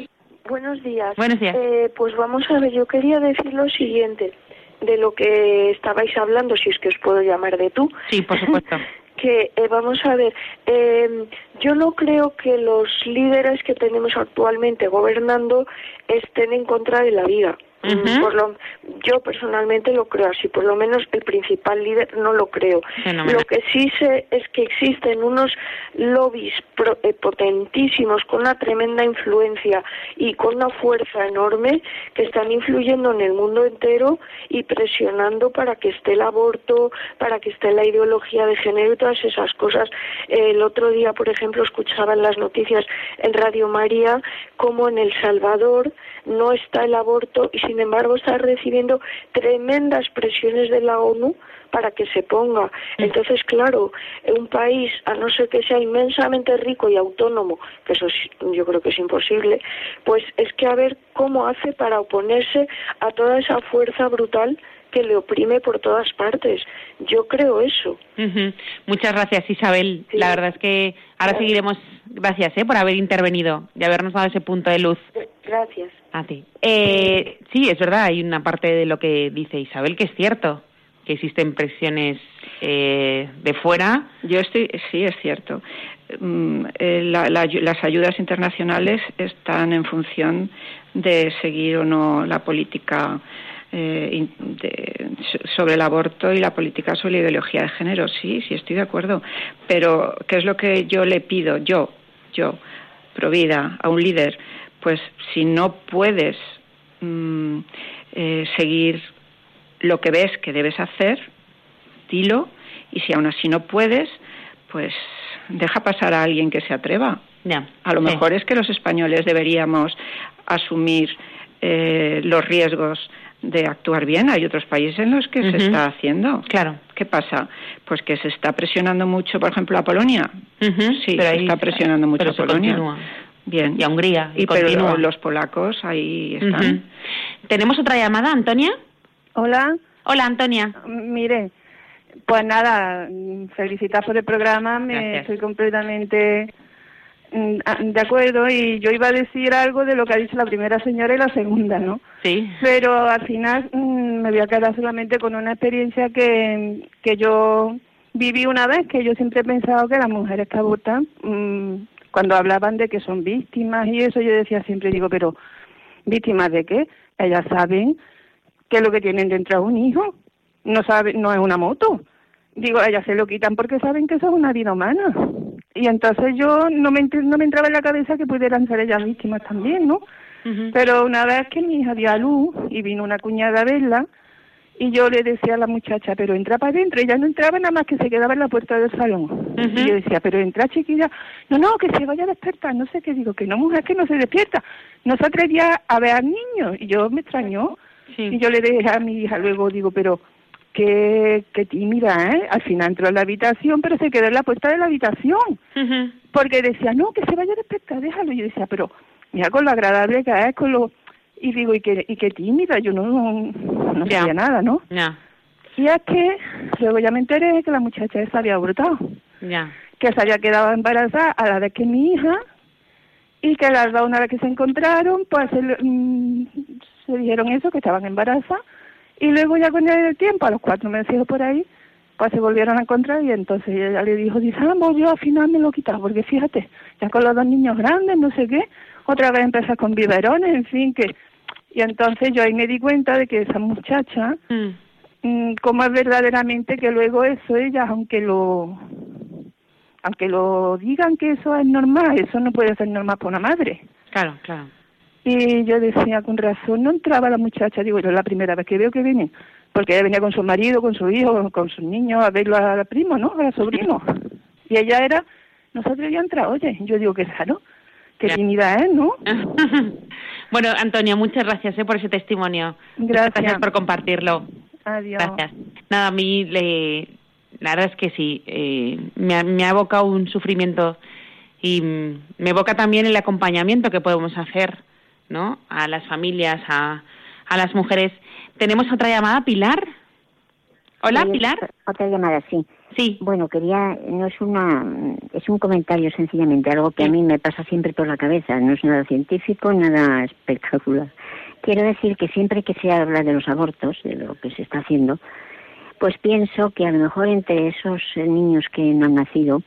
Buenos días. Buenos días. Eh, pues vamos a ver, yo quería decir lo siguiente de lo que estabais hablando, si es que os puedo llamar de tú. Sí, por supuesto. (laughs) que eh, vamos a ver, eh, yo no creo que los líderes que tenemos actualmente gobernando estén en contra de la vida. Por lo, yo personalmente lo creo así, por lo menos el principal líder no lo creo. Lo que sí sé es que existen unos lobbies eh, potentísimos con una tremenda influencia y con una fuerza enorme que están influyendo en el mundo entero y presionando para que esté el aborto, para que esté la ideología de género y todas esas cosas. El otro día, por ejemplo, escuchaba en las noticias en Radio María como en El Salvador no está el aborto y sin embargo está recibiendo tremendas presiones de la ONU para que se ponga. Entonces, claro, un país, a no ser que sea inmensamente rico y autónomo, que eso yo creo que es imposible, pues es que a ver cómo hace para oponerse a toda esa fuerza brutal que le oprime por todas partes. Yo creo eso. Muchas gracias, Isabel. La verdad es que ahora seguiremos. Gracias ¿eh? por haber intervenido y habernos dado ese punto de luz. Gracias. A ti. Eh, sí, es verdad, hay una parte de lo que dice Isabel que es cierto, que existen presiones eh, de fuera. Yo estoy, sí, es cierto. Mm, eh, las ayudas internacionales están en función de seguir o no la política eh, sobre el aborto y la política sobre la ideología de género. Sí, sí, estoy de acuerdo. Pero, ¿qué es lo que yo le pido, yo, yo, Provida, a un líder? Pues si no puedes mm, eh, seguir lo que ves que debes hacer, dilo. Y si aún así no puedes, pues deja pasar a alguien que se atreva. a lo mejor es que los españoles deberíamos asumir eh, los riesgos de actuar bien. Hay otros países en los que se está haciendo. Claro. ¿Qué pasa? Pues que se está presionando mucho, por ejemplo, a Polonia. Sí, se está presionando mucho a Polonia. Bien. Y a Hungría. Y, pero los polacos ahí están. ¿Tenemos otra llamada, Antonia? Hola. Hola, Antonia. Mire, pues nada, felicitar por el programa. Me estoy completamente de acuerdo, y yo iba a decir algo de lo que ha dicho la primera señora y la segunda, ¿no? Sí. Pero al final mm, me voy a quedar solamente con una experiencia que, que yo viví una vez, que yo siempre he pensado que las mujeres que abortan, mm, cuando hablaban de que son víctimas y eso, yo decía siempre, digo, pero ¿Víctimas de qué? Ellas saben que lo que tienen dentro es un hijo, no saben, no es una moto. Digo, ellas se lo quitan porque saben que eso es una vida humana. Y entonces yo no me, no me entraba en la cabeza que pudieran ser ellas víctimas también, ¿no? Pero una vez que mi hija dio a luz y vino una cuñada a verla, y yo le decía a la muchacha, pero entra para adentro. Ella no entraba nada más que se quedaba en la puerta del salón. Y yo decía, pero entra chiquilla. No, no, que se vaya a despertar. No sé qué digo, que no, mujer, que no se despierta. No se atrevía a ver al niño. Y yo me extrañó. Y yo le dije a mi hija luego, digo, pero qué, qué tímida, ¿eh? Al final entró en la habitación, pero se quedó en la puerta de la habitación. Porque decía, no, que se vaya a despertar, déjalo. Y yo decía, pero mira con lo agradable que es, con lo y digo, y qué, y qué tímida, yo no, no, sabía nada, ¿no? Ya. Y es que luego ya me enteré que la muchacha esa había abortado. Ya. Que se había quedado embarazada a la vez que mi hija y que las dos una vez que se encontraron, pues se, mm, se dijeron eso, que estaban embarazadas. Y luego ya con el tiempo, a los cuatro meses por ahí, pues se volvieron a encontrar y entonces ella le dijo, dice, ah, yo al final me lo he quitado, porque fíjate, ya con los dos niños grandes, no sé qué, otra vez empezar con biberones, en fin, que y entonces yo ahí me di cuenta de que esa muchacha, mm. mm como es verdaderamente que luego eso ellas, aunque lo aunque lo digan que eso es normal, eso no puede ser normal para una madre. Claro, claro. Y yo decía, con razón, no entraba la muchacha, digo, yo es la primera vez que veo que viene, porque ella venía con su marido, con su hijo, con sus niños a verlo a la primo, ¿no? A la sobrino. (laughs) Y ella era, nosotros ya entra, oye, yo digo que raro, qué tímida es, ¿no? (laughs) Bueno, Antonia, muchas gracias eh, por ese testimonio. Gracias. Gracias por compartirlo. Adiós. Gracias. Nada, a mí le, la verdad es que sí, eh, me, ha, evocado un sufrimiento y me evoca también el acompañamiento que podemos hacer ¿no? a las familias, a, a las mujeres. Tenemos otra llamada, Pilar. Hola, Pilar. Otra llamada, sí. Sí. Bueno, quería, no es una, es un comentario sencillamente, algo que a mí me pasa siempre por la cabeza, no es nada científico, nada espectacular. Quiero decir que siempre que se habla de los abortos, de lo que se está haciendo, pues pienso que a lo mejor entre esos niños que no han nacido,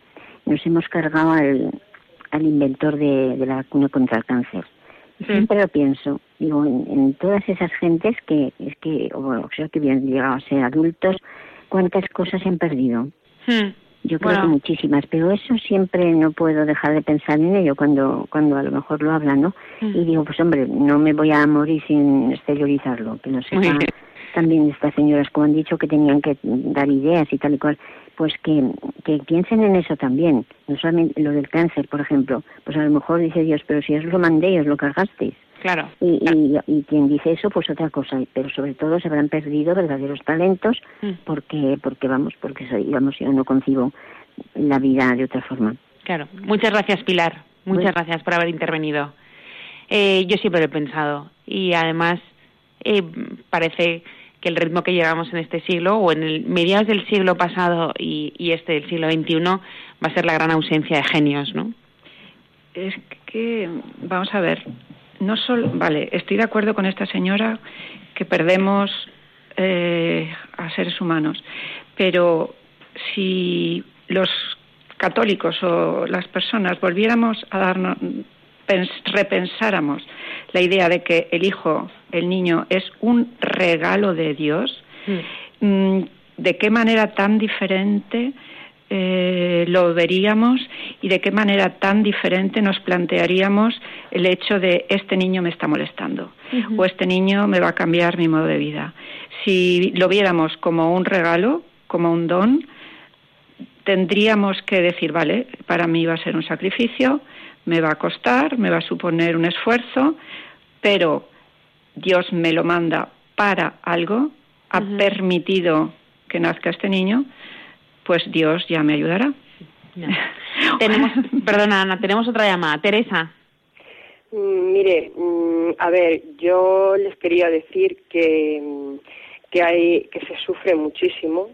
nos hemos cargado al, al inventor de, la vacuna contra el cáncer. Y siempre lo pienso, digo, en, todas esas gentes que, es que, o sea, que habían llegado a ser adultos, cuántas cosas han perdido. Hmm. Yo creo que muchísimas, pero eso siempre no puedo dejar de pensar en ello cuando cuando a lo mejor lo hablan, ¿no? Hmm. Y digo, pues hombre, no me voy a morir sin exteriorizarlo, que no sé también estas señoras como han dicho que tenían que dar ideas y tal y cual, pues que, que piensen en eso también, no solamente lo del cáncer, por ejemplo, pues a lo mejor dice Dios, pero si os lo mandé, os lo cargasteis. Claro. Y, y, quien dice eso, pues otra cosa. Pero sobre todo se habrán perdido verdaderos talentos mm. porque, porque vamos, porque soy, digamos, yo no concibo la vida de otra forma. Claro. Muchas gracias, Pilar. Muchas gracias por haber intervenido. Eh, yo siempre lo he pensado y además eh, parece que el ritmo que llevamos en este siglo o en el mediados del siglo pasado y, y este del siglo XXI va a ser la gran ausencia de genios, ¿no? Es que, vamos a ver, no solo, vale, estoy de acuerdo con esta señora que perdemos eh, a seres humanos, pero si los católicos o las personas volviéramos a darnos, repensáramos la idea de que el hijo, el niño, es un regalo de Dios, mm. Mm, ¿de qué manera tan diferente eh, lo veríamos y de qué manera tan diferente nos plantearíamos el hecho de este niño me está molestando o este niño me va a cambiar mi modo de vida. Si lo viéramos como un regalo, como un don, tendríamos que decir, vale, para mí va a ser un sacrificio, me va a costar, me va a suponer un esfuerzo, pero Dios me lo manda para algo, ha permitido que nazca este niño, pues Dios ya me ayudará. tenemos, (laughs) perdona Ana, tenemos otra llamada. Teresa. Mm, mire, mm, a ver, yo les quería decir que, mm, que hay que se sufre muchísimo.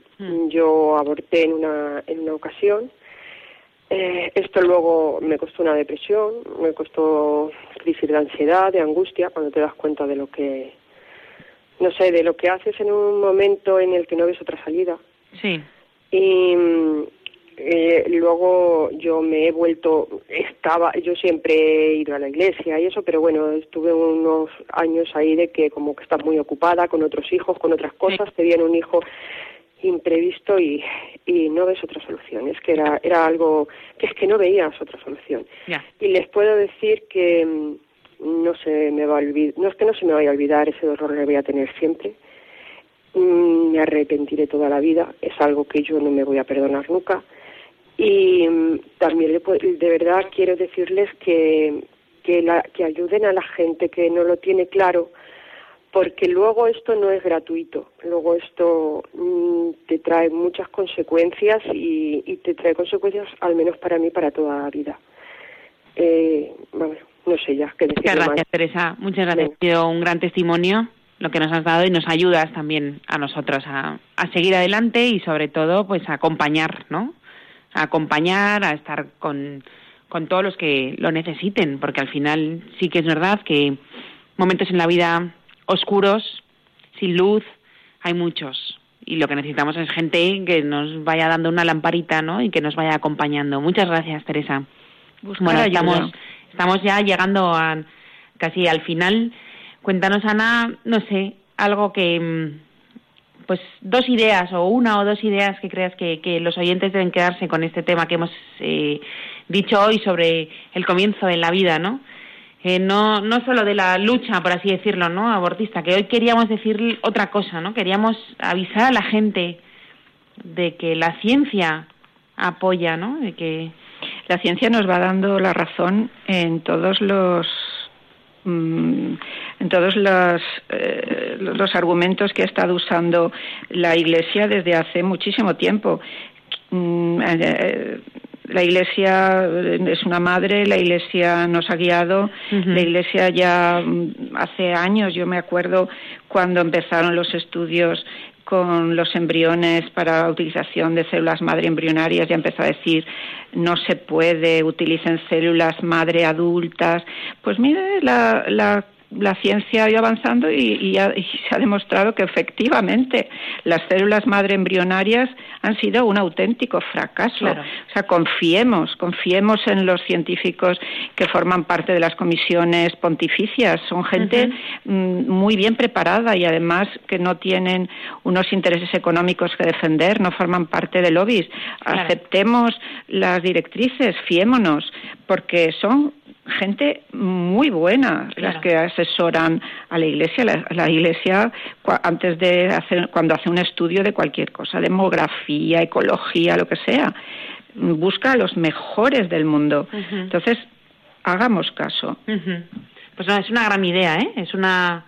Yo aborté en una en una ocasión. Eh, esto luego me costó una depresión, me costó crisis de ansiedad, de angustia, cuando te das cuenta de lo que, no sé, de lo que haces en un momento en el que no ves otra salida. Sí. Y, eh, luego yo me he vuelto, estaba, yo siempre he ido a la iglesia y eso, pero bueno, estuve unos años ahí de que como que estás muy ocupada con otros hijos, con otras cosas, te viene un hijo imprevisto y, y no ves otra solución. Es que era, era algo que es que no veías otra solución. Y les puedo decir que mm, no se me va a olvidar, no es que no se me vaya a olvidar ese dolor que voy a tener siempre. Mm, me arrepentiré toda la vida, es algo que yo no me voy a perdonar nunca. Y mm, también de verdad quiero decirles que, que, la, que ayuden a la gente que no lo tiene claro porque luego esto no es gratuito, luego esto mm, te trae muchas consecuencias y, te trae consecuencias, al menos para mí, para toda la vida. Eh, bueno, no sé ya qué decir. Muchas gracias, Teresa. Muchas gracias. Ha sido un gran testimonio lo que nos has dado y nos ayudas también a nosotros a, a seguir adelante y sobre todo pues a acompañar, ¿no? A acompañar, a estar con, con todos los que lo necesiten, porque al final sí que es verdad que momentos en la vida oscuros, sin luz, hay muchos. Y lo que necesitamos es gente que nos vaya dando una lamparita, ¿no? Y que nos vaya acompañando. Muchas gracias, Teresa. bueno, estamos, estamos ya llegando a casi al final. Cuéntanos, Ana, no sé, algo que, mm, pues dos ideas o una o dos ideas que creas que, que los oyentes deben quedarse con este tema que hemos eh, dicho hoy sobre el comienzo en la vida, ¿no? Eh, no, no solo de la lucha, por así decirlo, ¿no? abortista, que hoy queríamos decir otra cosa, ¿no? Queríamos avisar a la gente de que la ciencia apoya, ¿no? De que la ciencia nos va dando la razón en todos los mm, en todos los, eh, los argumentos que ha estado usando la Iglesia desde hace muchísimo tiempo. Mm, eh, la Iglesia es una madre, la Iglesia nos ha guiado, la Iglesia ya mm, hace años, yo me acuerdo cuando empezaron los estudios con los embriones para utilización de células madre embrionarias, ya empezó a decir no se puede, utilicen células madre adultas. Pues mire, la, la la ciencia ha ido avanzando y, se ha demostrado que efectivamente las células madre embrionarias han sido un auténtico fracaso. O sea, confiemos, confiemos en los científicos que forman parte de las comisiones pontificias. Son gente mm, muy bien preparada y además que no tienen unos intereses económicos que defender, no forman parte de lobbies. Aceptemos las directrices, fiémonos, porque son gente muy buena las que asesoran a la iglesia la, iglesia antes de hacer cuando hace un estudio de cualquier cosa demografía ecología lo que sea busca a los mejores del mundo. Entonces hagamos caso. Pues no, es una gran idea eh es una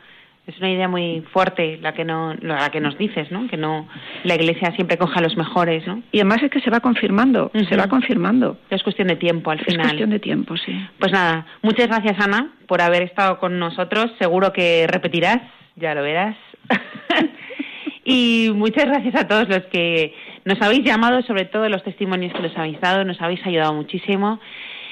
es una idea muy fuerte la que no la que nos dices no que no la iglesia siempre coja a los mejores no y además es que se va confirmando se va confirmando. Es cuestión de tiempo al final. es cuestión de tiempo sí. Pues nada muchas gracias Ana por haber estado con nosotros. Seguro que repetirás ya lo verás. (laughs) Y muchas gracias a todos los que nos habéis llamado sobre todo los testimonios que nos habéis dado nos habéis ayudado muchísimo.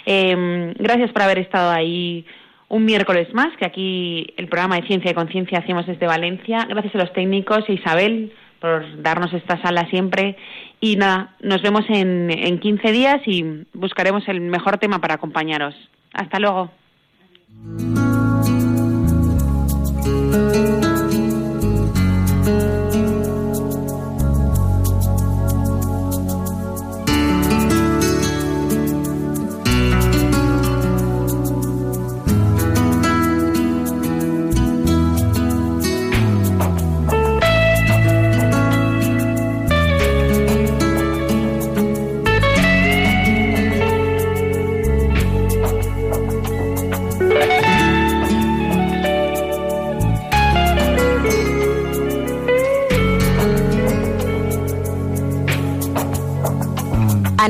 Eh, gracias por haber estado ahí un miércoles más, que aquí el programa de Ciencia y Conciencia hacemos desde Valencia. Gracias a los técnicos y Isabel por darnos esta sala siempre. Y nada, nos vemos en, en 15 días y buscaremos el mejor tema para acompañaros. Hasta luego.